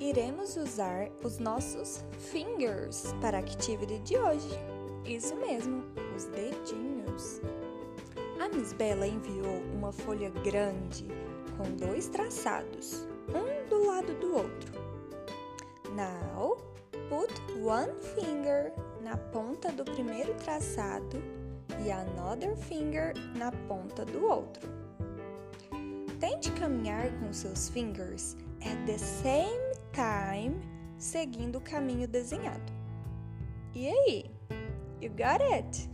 iremos usar os nossos fingers para a activity de hoje. Isso mesmo, os dedinhos. A Miss Bella enviou uma folha grande com dois traçados, um do lado do outro. Now, put one finger na ponta do primeiro traçado e another finger na ponta do outro. Caminhar com seus fingers at the same time, seguindo o caminho desenhado. E aí? You got it?